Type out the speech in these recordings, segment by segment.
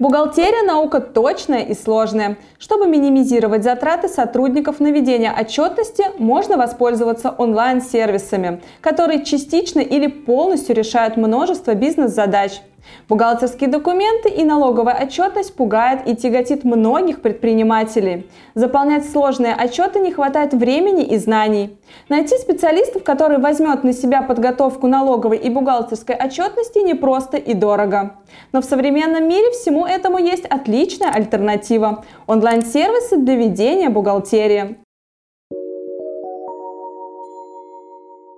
Бухгалтерия – наука точная и сложная. Чтобы минимизировать затраты сотрудников на ведение отчетности, можно воспользоваться онлайн-сервисами, которые частично или полностью решают множество бизнес-задач. Бухгалтерские документы и налоговая отчетность пугает и тяготит многих предпринимателей. Заполнять сложные отчеты не хватает времени и знаний. Найти специалистов, который возьмет на себя подготовку налоговой и бухгалтерской отчетности, непросто и дорого. Но в современном мире всему этому есть отличная альтернатива – онлайн-сервисы для ведения бухгалтерии.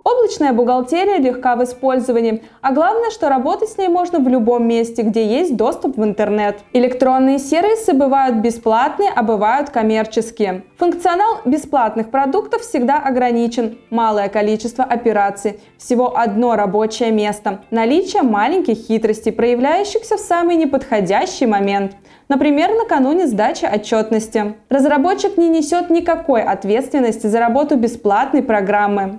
Облачная бухгалтерия легка в использовании, а главное, что работать с ней можно в любом месте, где есть доступ в интернет. Электронные сервисы бывают бесплатные, а бывают коммерческие. Функционал бесплатных продуктов всегда ограничен. Малое количество операций, всего одно рабочее место, наличие маленьких хитростей, проявляющихся в самый неподходящий момент. Например, накануне сдачи отчетности. Разработчик не несет никакой ответственности за работу бесплатной программы.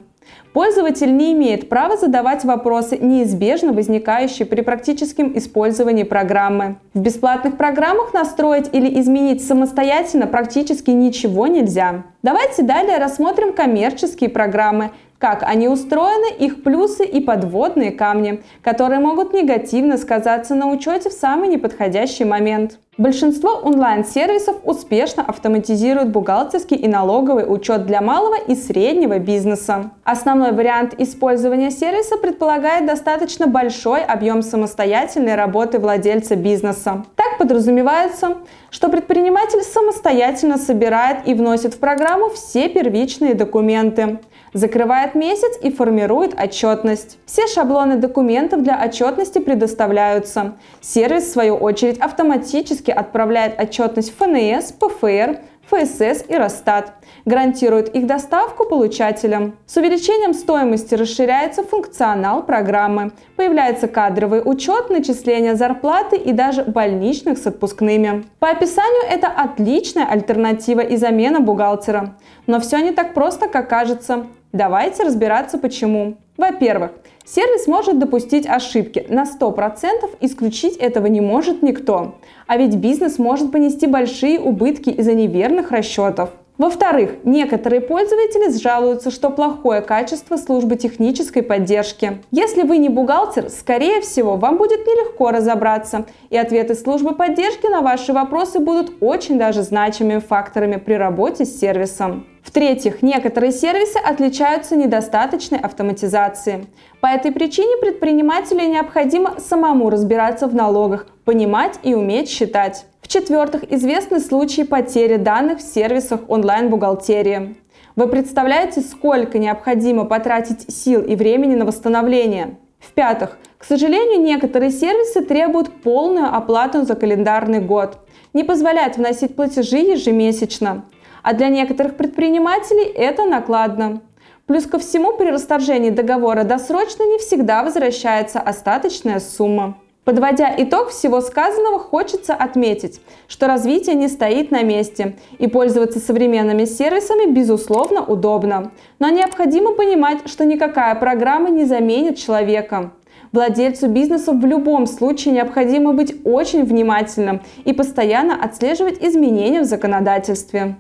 Пользователь не имеет права задавать вопросы, неизбежно возникающие при практическом использовании программы. В бесплатных программах настроить или изменить самостоятельно практически ничего нельзя. Давайте далее рассмотрим коммерческие программы, как они устроены, их плюсы и подводные камни, которые могут негативно сказаться на учете в самый неподходящий момент. Большинство онлайн-сервисов успешно автоматизируют бухгалтерский и налоговый учет для малого и среднего бизнеса. Основной вариант использования сервиса предполагает достаточно большой объем самостоятельной работы владельца бизнеса. Так подразумевается, что предприниматель самостоятельно собирает и вносит в программу все первичные документы, закрывает месяц и формирует отчетность. Все шаблоны документов для отчетности предоставляются. Сервис, в свою очередь, автоматически отправляет отчетность в ФНС, ПФР, ФСС и Росстат. Гарантирует их доставку получателям. С увеличением стоимости расширяется функционал программы. Появляется кадровый учет, начисление зарплаты и даже больничных с отпускными. По описанию это отличная альтернатива и замена бухгалтера. Но все не так просто, как кажется. Давайте разбираться почему. Во-первых, сервис может допустить ошибки. На 100% исключить этого не может никто. А ведь бизнес может понести большие убытки из-за неверных расчетов. Во-вторых, некоторые пользователи жалуются, что плохое качество службы технической поддержки. Если вы не бухгалтер, скорее всего, вам будет нелегко разобраться, и ответы службы поддержки на ваши вопросы будут очень даже значимыми факторами при работе с сервисом. В-третьих, некоторые сервисы отличаются недостаточной автоматизацией. По этой причине предпринимателю необходимо самому разбираться в налогах, понимать и уметь считать. В-четвертых, известны случаи потери данных в сервисах онлайн-бухгалтерии. Вы представляете, сколько необходимо потратить сил и времени на восстановление? В-пятых, к сожалению, некоторые сервисы требуют полную оплату за календарный год, не позволяют вносить платежи ежемесячно а для некоторых предпринимателей это накладно. Плюс ко всему, при расторжении договора досрочно не всегда возвращается остаточная сумма. Подводя итог всего сказанного, хочется отметить, что развитие не стоит на месте, и пользоваться современными сервисами безусловно удобно. Но необходимо понимать, что никакая программа не заменит человека. Владельцу бизнеса в любом случае необходимо быть очень внимательным и постоянно отслеживать изменения в законодательстве.